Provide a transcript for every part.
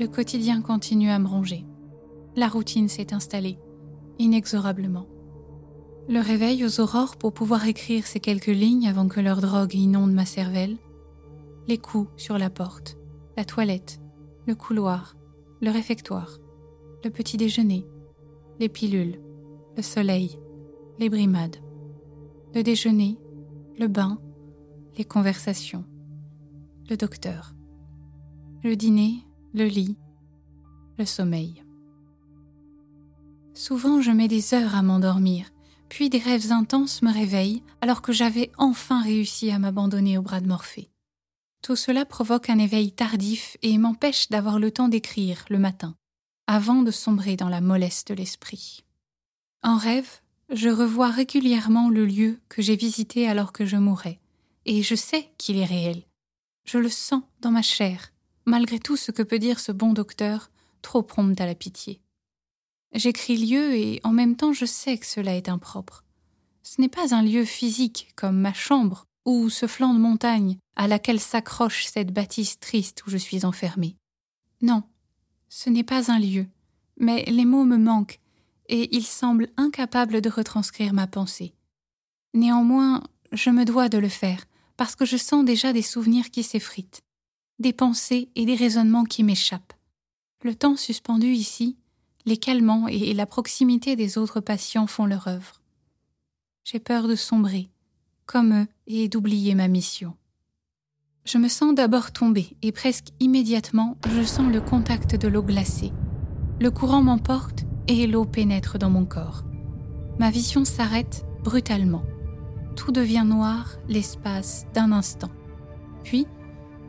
le quotidien continue à me ronger. La routine s'est installée, inexorablement. Le réveil aux aurores pour pouvoir écrire ces quelques lignes avant que leur drogue inonde ma cervelle. Les coups sur la porte, la toilette, le couloir, le réfectoire, le petit déjeuner, les pilules, le soleil, les brimades, le déjeuner, le bain, les conversations, le docteur, le dîner, le lit, le sommeil. Souvent je mets des heures à m'endormir, puis des rêves intenses me réveillent alors que j'avais enfin réussi à m'abandonner au bras de Morphée. Tout cela provoque un éveil tardif et m'empêche d'avoir le temps d'écrire le matin, avant de sombrer dans la mollesse de l'esprit. En rêve, je revois régulièrement le lieu que j'ai visité alors que je mourais, et je sais qu'il est réel. Je le sens dans ma chair, malgré tout ce que peut dire ce bon docteur, trop prompt à la pitié. J'écris lieu et en même temps je sais que cela est impropre. Ce n'est pas un lieu physique comme ma chambre ou ce flanc de montagne à laquelle s'accroche cette bâtisse triste où je suis enfermée. Non, ce n'est pas un lieu, mais les mots me manquent et ils semblent incapables de retranscrire ma pensée. Néanmoins, je me dois de le faire, parce que je sens déjà des souvenirs qui s'effritent, des pensées et des raisonnements qui m'échappent. Le temps suspendu ici, les calmants et la proximité des autres patients font leur œuvre. J'ai peur de sombrer, comme eux, et d'oublier ma mission. Je me sens d'abord tomber et presque immédiatement je sens le contact de l'eau glacée. Le courant m'emporte et l'eau pénètre dans mon corps. Ma vision s'arrête brutalement. Tout devient noir l'espace d'un instant. Puis,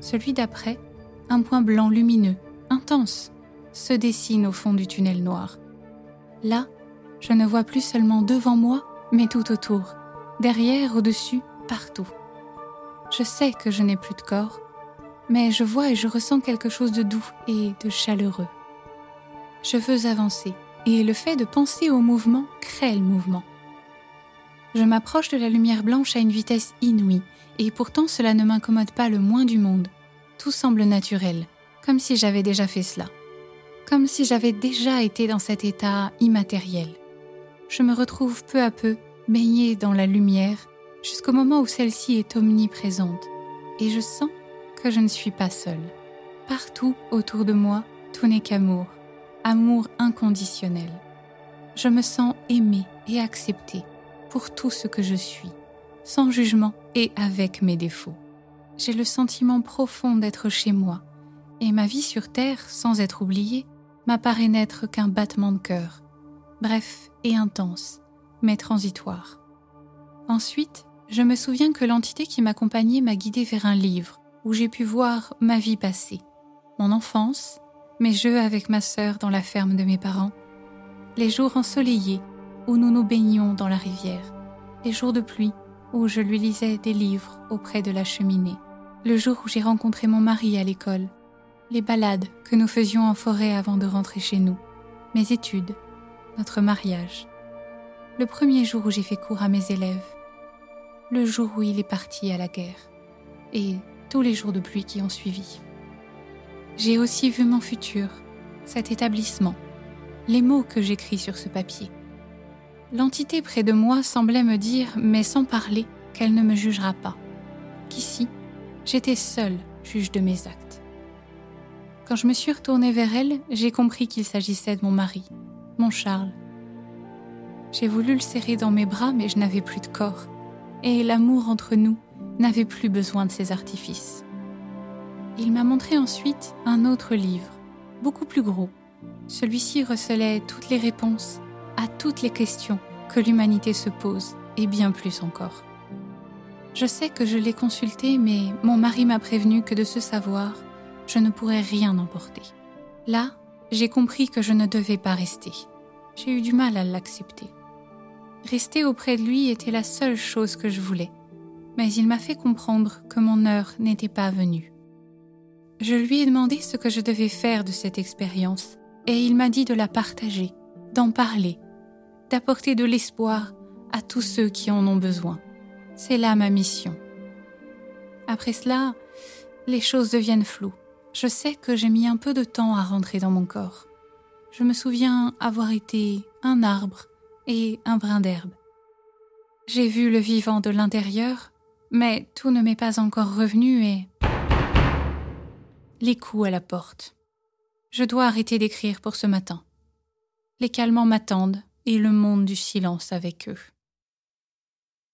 celui d'après, un point blanc lumineux, intense, se dessine au fond du tunnel noir. Là, je ne vois plus seulement devant moi, mais tout autour, derrière, au-dessus, partout. Je sais que je n'ai plus de corps, mais je vois et je ressens quelque chose de doux et de chaleureux. Je veux avancer, et le fait de penser au mouvement crée le mouvement. Je m'approche de la lumière blanche à une vitesse inouïe, et pourtant cela ne m'incommode pas le moins du monde. Tout semble naturel, comme si j'avais déjà fait cela, comme si j'avais déjà été dans cet état immatériel. Je me retrouve peu à peu baignée dans la lumière jusqu'au moment où celle-ci est omniprésente, et je sens que je ne suis pas seule. Partout autour de moi, tout n'est qu'amour, amour inconditionnel. Je me sens aimée et acceptée pour tout ce que je suis, sans jugement et avec mes défauts. J'ai le sentiment profond d'être chez moi, et ma vie sur Terre, sans être oubliée, m'apparaît n'être qu'un battement de cœur, bref et intense, mais transitoire. Ensuite, je me souviens que l'entité qui m'accompagnait m'a guidée vers un livre où j'ai pu voir ma vie passée, mon enfance, mes jeux avec ma sœur dans la ferme de mes parents, les jours ensoleillés où nous nous baignions dans la rivière, les jours de pluie où je lui lisais des livres auprès de la cheminée, le jour où j'ai rencontré mon mari à l'école, les balades que nous faisions en forêt avant de rentrer chez nous, mes études, notre mariage, le premier jour où j'ai fait cours à mes élèves, le jour où il est parti à la guerre, et tous les jours de pluie qui ont suivi. J'ai aussi vu mon futur, cet établissement, les mots que j'écris sur ce papier. L'entité près de moi semblait me dire, mais sans parler, qu'elle ne me jugera pas, qu'ici, j'étais seule juge de mes actes. Quand je me suis retournée vers elle, j'ai compris qu'il s'agissait de mon mari, mon Charles. J'ai voulu le serrer dans mes bras, mais je n'avais plus de corps, et l'amour entre nous n'avait plus besoin de ces artifices. Il m'a montré ensuite un autre livre, beaucoup plus gros. Celui-ci recelait toutes les réponses à toutes les questions que l'humanité se pose, et bien plus encore. Je sais que je l'ai consulté, mais mon mari m'a prévenu que de ce savoir, je ne pourrais rien emporter. Là, j'ai compris que je ne devais pas rester. J'ai eu du mal à l'accepter. Rester auprès de lui était la seule chose que je voulais, mais il m'a fait comprendre que mon heure n'était pas venue. Je lui ai demandé ce que je devais faire de cette expérience, et il m'a dit de la partager, d'en parler, d'apporter de l'espoir à tous ceux qui en ont besoin. C'est là ma mission. Après cela, les choses deviennent floues, Je sais que j'ai mis un peu de temps à rentrer dans mon corps. Je me souviens avoir été un arbre et un brin d'herbe. J'ai vu le vivant de l'intérieur, mais tout ne m'est pas encore revenu et... Les coups à la porte. Je dois arrêter d'écrire pour ce matin. Les calmants m'attendent et le monde du silence avec eux.